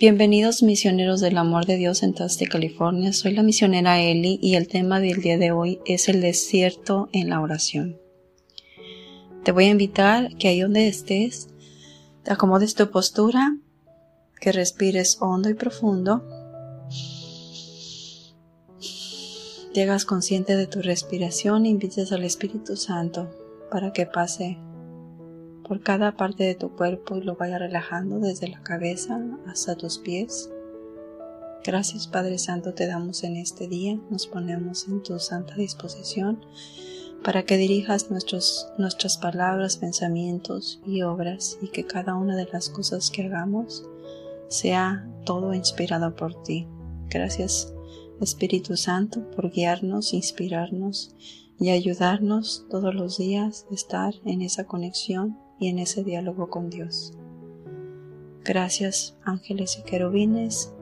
Bienvenidos misioneros del amor de Dios en Taste, California. Soy la misionera Eli y el tema del día de hoy es el desierto en la oración. Te voy a invitar que ahí donde estés, te acomodes tu postura, que respires hondo y profundo. Llegas consciente de tu respiración e invites al Espíritu Santo para que pase por cada parte de tu cuerpo y lo vaya relajando desde la cabeza hasta tus pies. Gracias Padre Santo te damos en este día, nos ponemos en tu santa disposición para que dirijas nuestros, nuestras palabras, pensamientos y obras y que cada una de las cosas que hagamos sea todo inspirado por ti. Gracias Espíritu Santo por guiarnos, inspirarnos y ayudarnos todos los días a estar en esa conexión y en ese diálogo con Dios. Gracias ángeles y querubines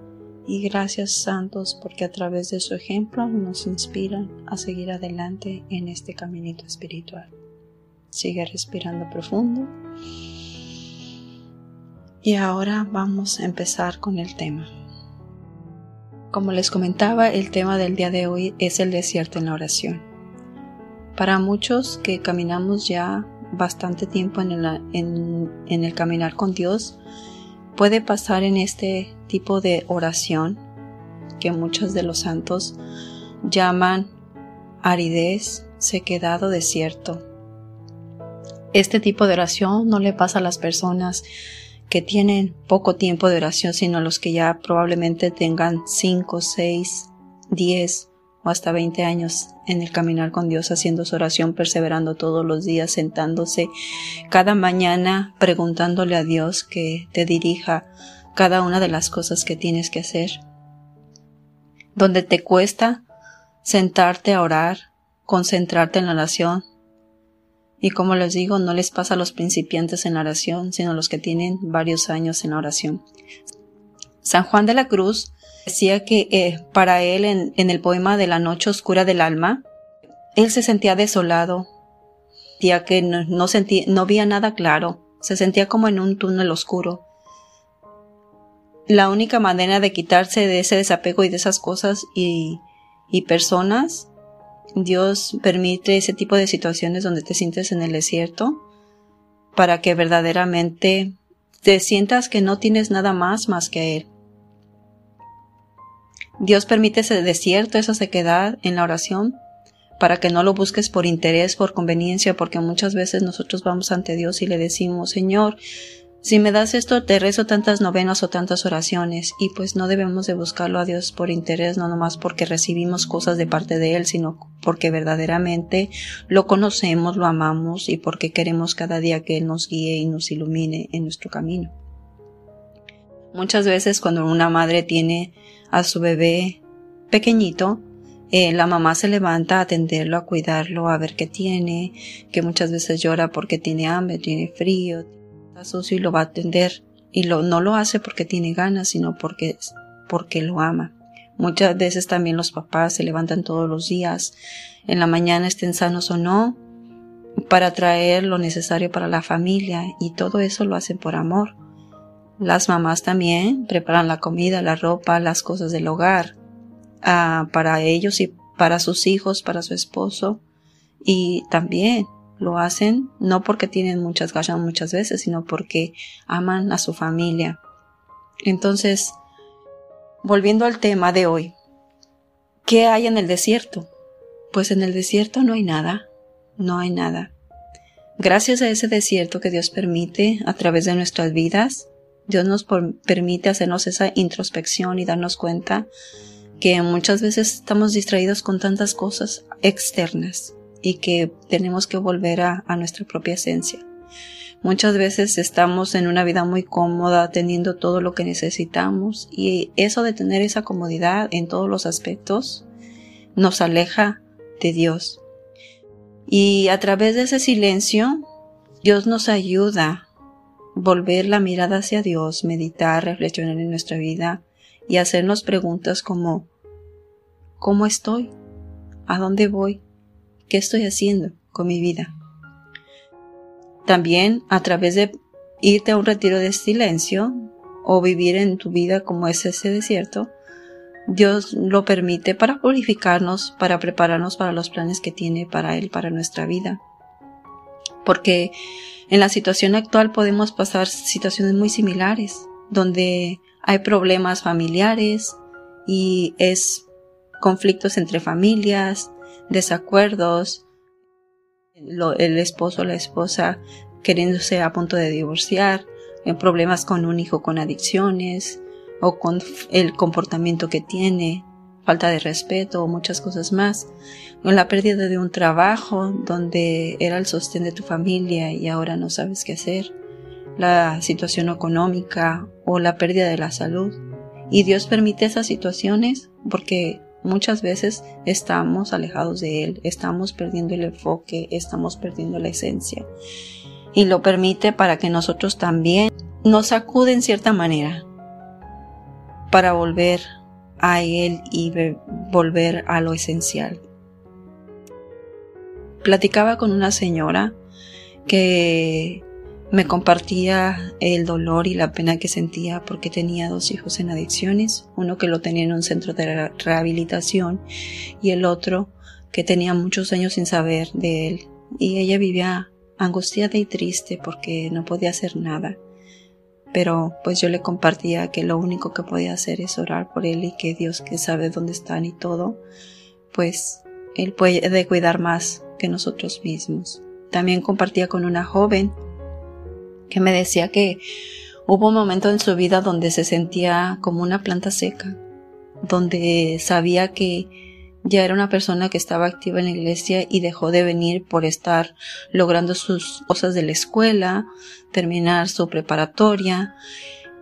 y gracias santos porque a través de su ejemplo nos inspiran a seguir adelante en este caminito espiritual. Sigue respirando profundo. Y ahora vamos a empezar con el tema. Como les comentaba, el tema del día de hoy es el desierto en la oración. Para muchos que caminamos ya bastante tiempo en el, en, el caminar con Dios, puede pasar en este tipo de oración que muchos de los santos llaman aridez, sequedad o desierto. Este tipo de oración no le pasa a las personas que tienen poco tiempo de oración, sino a los que ya probablemente tengan 5, 6, 10 hasta 20 años en el caminar con Dios, haciendo su oración, perseverando todos los días, sentándose cada mañana, preguntándole a Dios que te dirija cada una de las cosas que tienes que hacer. Donde te cuesta sentarte a orar, concentrarte en la oración. Y como les digo, no les pasa a los principiantes en la oración, sino a los que tienen varios años en la oración. San Juan de la Cruz Decía que eh, para él en, el poema de la noche oscura del alma, él se sentía desolado, ya que no, sentía, no veía nada claro, se sentía como en un túnel oscuro. La única manera de quitarse de ese desapego y de esas cosas y, y personas, Dios permite ese tipo de situaciones donde te sientes en el desierto para que verdaderamente te sientas que no tienes nada más más que Él. Dios permite ese desierto, esa sequedad en la oración para que no lo busques por interés, por conveniencia, porque muchas veces nosotros vamos ante Dios y le decimos, Señor, si me das esto, te rezo tantas novenas o tantas oraciones, y pues no debemos de buscarlo a Dios por interés, no nomás porque recibimos cosas de parte de Él, sino porque verdaderamente lo conocemos, lo amamos y porque queremos cada día que Él nos guíe y nos ilumine en nuestro camino. Muchas veces cuando una madre tiene a su bebé pequeñito, eh, la mamá se levanta a atenderlo, a cuidarlo, a ver qué tiene, que muchas veces llora porque tiene hambre, tiene frío, está sucio y lo va a atender. Y lo, no lo hace porque tiene ganas, sino porque, porque lo ama. Muchas veces también los papás se levantan todos los días, en la mañana estén sanos o no, para traer lo necesario para la familia y todo eso lo hacen por amor. Las mamás también preparan la comida, la ropa, las cosas del hogar ah, para ellos y para sus hijos, para su esposo. Y también lo hacen no porque tienen muchas ganas muchas veces, sino porque aman a su familia. Entonces, volviendo al tema de hoy, ¿qué hay en el desierto? Pues en el desierto no hay nada, no hay nada. Gracias a ese desierto que Dios permite a través de nuestras vidas, Dios nos permite hacernos esa introspección y darnos cuenta que muchas veces estamos distraídos con tantas cosas externas y que tenemos que volver a, nuestra propia esencia. Muchas veces estamos en una vida muy cómoda, teniendo todo lo que necesitamos y eso de tener esa comodidad en todos los aspectos nos aleja de Dios. Y a través de ese silencio, Dios nos ayuda volver la mirada hacia Dios, meditar, reflexionar en nuestra vida y hacernos preguntas como ¿cómo estoy? ¿A dónde voy? ¿Qué estoy haciendo con mi vida? También a través de irte a un retiro de silencio o vivir en tu vida como es ese desierto, Dios lo permite para purificarnos, para prepararnos para los planes que tiene para Él, para nuestra vida. Porque en la situación actual podemos pasar situaciones muy similares, donde hay problemas familiares y es conflictos entre familias, desacuerdos, el esposo o la esposa queriéndose a punto de divorciar, problemas con un hijo con adicciones o con el comportamiento que tiene, falta de respeto o muchas cosas más, o la pérdida de un trabajo donde era el sostén de tu familia y ahora no sabes qué hacer, la situación económica o la pérdida de la salud. Y Dios permite esas situaciones porque muchas veces estamos alejados de Él, estamos perdiendo el enfoque, estamos perdiendo la esencia. Y lo permite para que nosotros también nos sacude en cierta manera para volver a Él y volver a lo esencial. Platicaba con una señora que me compartía el dolor y la pena que sentía porque tenía dos hijos en adicciones, uno que lo tenía en un centro de rehabilitación y el otro que tenía muchos años sin saber de él. Y ella vivía angustiada y triste porque no podía hacer nada. Pero pues yo le compartía que lo único que podía hacer es orar por él y que Dios que sabe dónde están y todo, pues él puede cuidar más que nosotros mismos. También compartía con una joven que me decía que hubo un momento en su vida donde se sentía como una planta seca, donde sabía que ya era una persona que estaba activa en la iglesia y dejó de venir por estar logrando sus cosas de la escuela, terminar su preparatoria,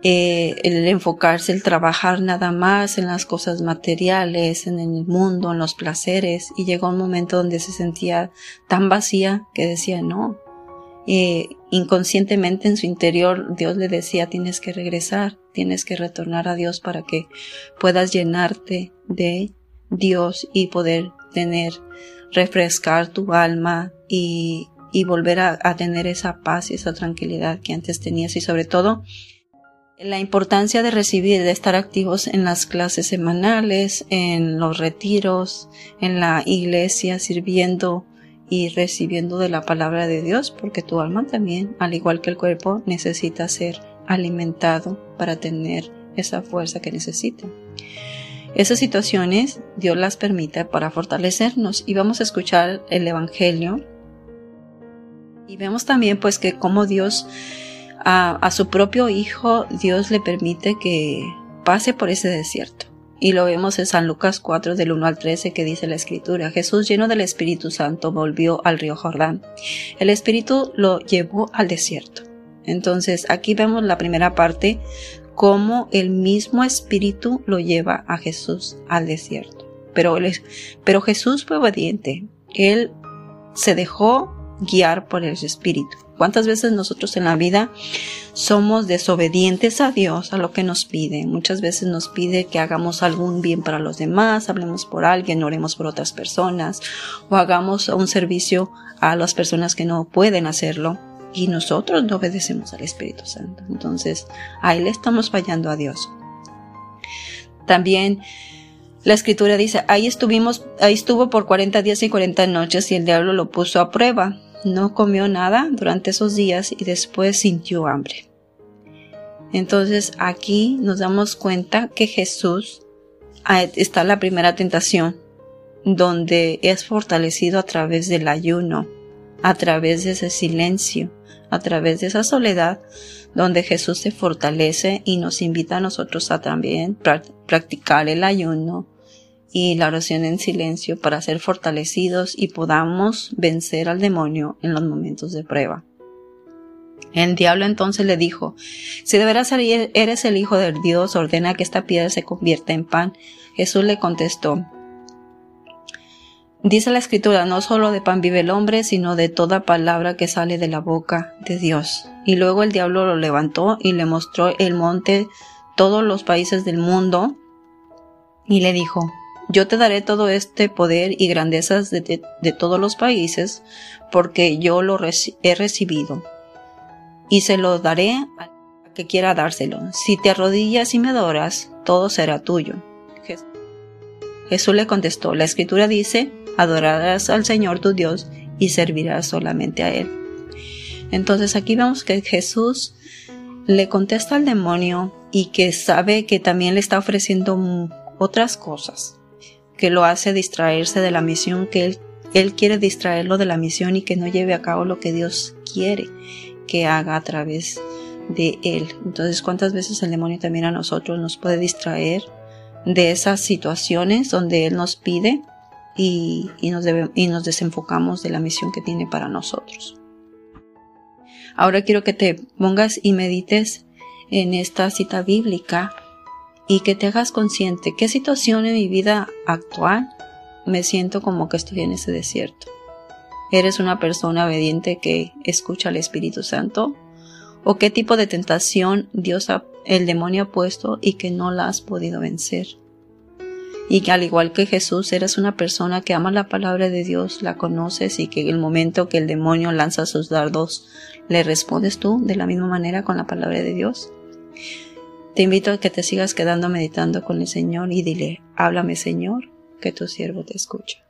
eh, el enfocarse, el trabajar nada más en las cosas materiales, en el mundo, en los placeres, y llegó un momento donde se sentía tan vacía que decía, no, inconscientemente en su interior Dios le decía tienes que regresar, tienes que retornar a Dios para que puedas llenarte de Dios y poder tener, refrescar tu alma y, y volver a, a, tener esa paz y esa tranquilidad que antes tenías y sobre todo la importancia de recibir, de estar activos en las clases semanales, en los retiros, en la iglesia, sirviendo y recibiendo de la palabra de Dios, porque tu alma también, al igual que el cuerpo, necesita ser alimentado para tener esa fuerza que necesita. Esas situaciones Dios las permite para fortalecernos y vamos a escuchar el Evangelio y vemos también pues que como Dios a, su propio Hijo Dios le permite que pase por ese desierto. Y lo vemos en San Lucas 4 del 1 al 13 que dice la escritura, Jesús lleno del Espíritu Santo volvió al río Jordán. El Espíritu lo llevó al desierto. Entonces aquí vemos la primera parte cómo el mismo Espíritu lo lleva a Jesús al desierto. Pero, pero Jesús fue obediente. Él se dejó guiar por el Espíritu. ¿Cuántas veces nosotros en la vida somos desobedientes a Dios, a lo que nos pide? Muchas veces nos pide que hagamos algún bien para los demás, hablemos por alguien, oremos por otras personas, o hagamos un servicio a las personas que no pueden hacerlo y nosotros no obedecemos al Espíritu Santo. Entonces, ahí le estamos fallando a Dios. También la escritura dice, ahí estuvimos, ahí estuvo por 40 días y 40 noches y el diablo lo puso a prueba. No comió nada durante esos días y después sintió hambre. Entonces aquí nos damos cuenta que Jesús ah, está la primera tentación, donde es fortalecido a través del ayuno, a través de ese silencio, a través de esa soledad donde Jesús se fortalece y nos invita a nosotros a también practicar el ayuno y la oración en silencio para ser fortalecidos y podamos vencer al demonio en los momentos de prueba. El diablo entonces le dijo, si de veras eres el Hijo del Dios, ordena que esta piedra se convierta en pan. Jesús le contestó, Dice la escritura, no solo de pan vive el hombre, sino de toda palabra que sale de la boca de Dios. Y luego el diablo lo levantó y le mostró el monte, todos los países del mundo, y le dijo, yo te daré todo este poder y grandezas de, todos los países, porque yo lo he recibido, y se lo daré a que quiera dárselo. Si te arrodillas y me adoras, todo será tuyo. Jesús le contestó, la escritura dice, adorarás al Señor tu Dios y servirás solamente a Él. Entonces aquí vemos que Jesús le contesta al demonio y que sabe que también le está ofreciendo otras cosas, que lo hace distraerse de la misión, que él, quiere distraerlo de la misión y que no lleve a cabo lo que Dios quiere que haga a través de él. Entonces, ¿cuántas veces el demonio también a nosotros nos puede distraer de esas situaciones donde él nos pide y, nos, y nos desenfocamos de la misión que tiene para nosotros? Ahora quiero que te pongas y medites en esta cita bíblica y que te hagas consciente qué situación en mi vida actual me siento como que estoy en ese desierto. ¿Eres una persona obediente que escucha al Espíritu Santo? ¿O qué tipo de tentación Dios el demonio ha puesto y que no la has podido vencer? Y que al igual que Jesús eres una persona que ama la palabra de Dios, la conoces y que en el momento que el demonio lanza sus dardos, le respondes tú de la misma manera con la palabra de Dios. Te invito a que te sigas quedando meditando con el Señor y dile, háblame Señor, que tu siervo te escucha.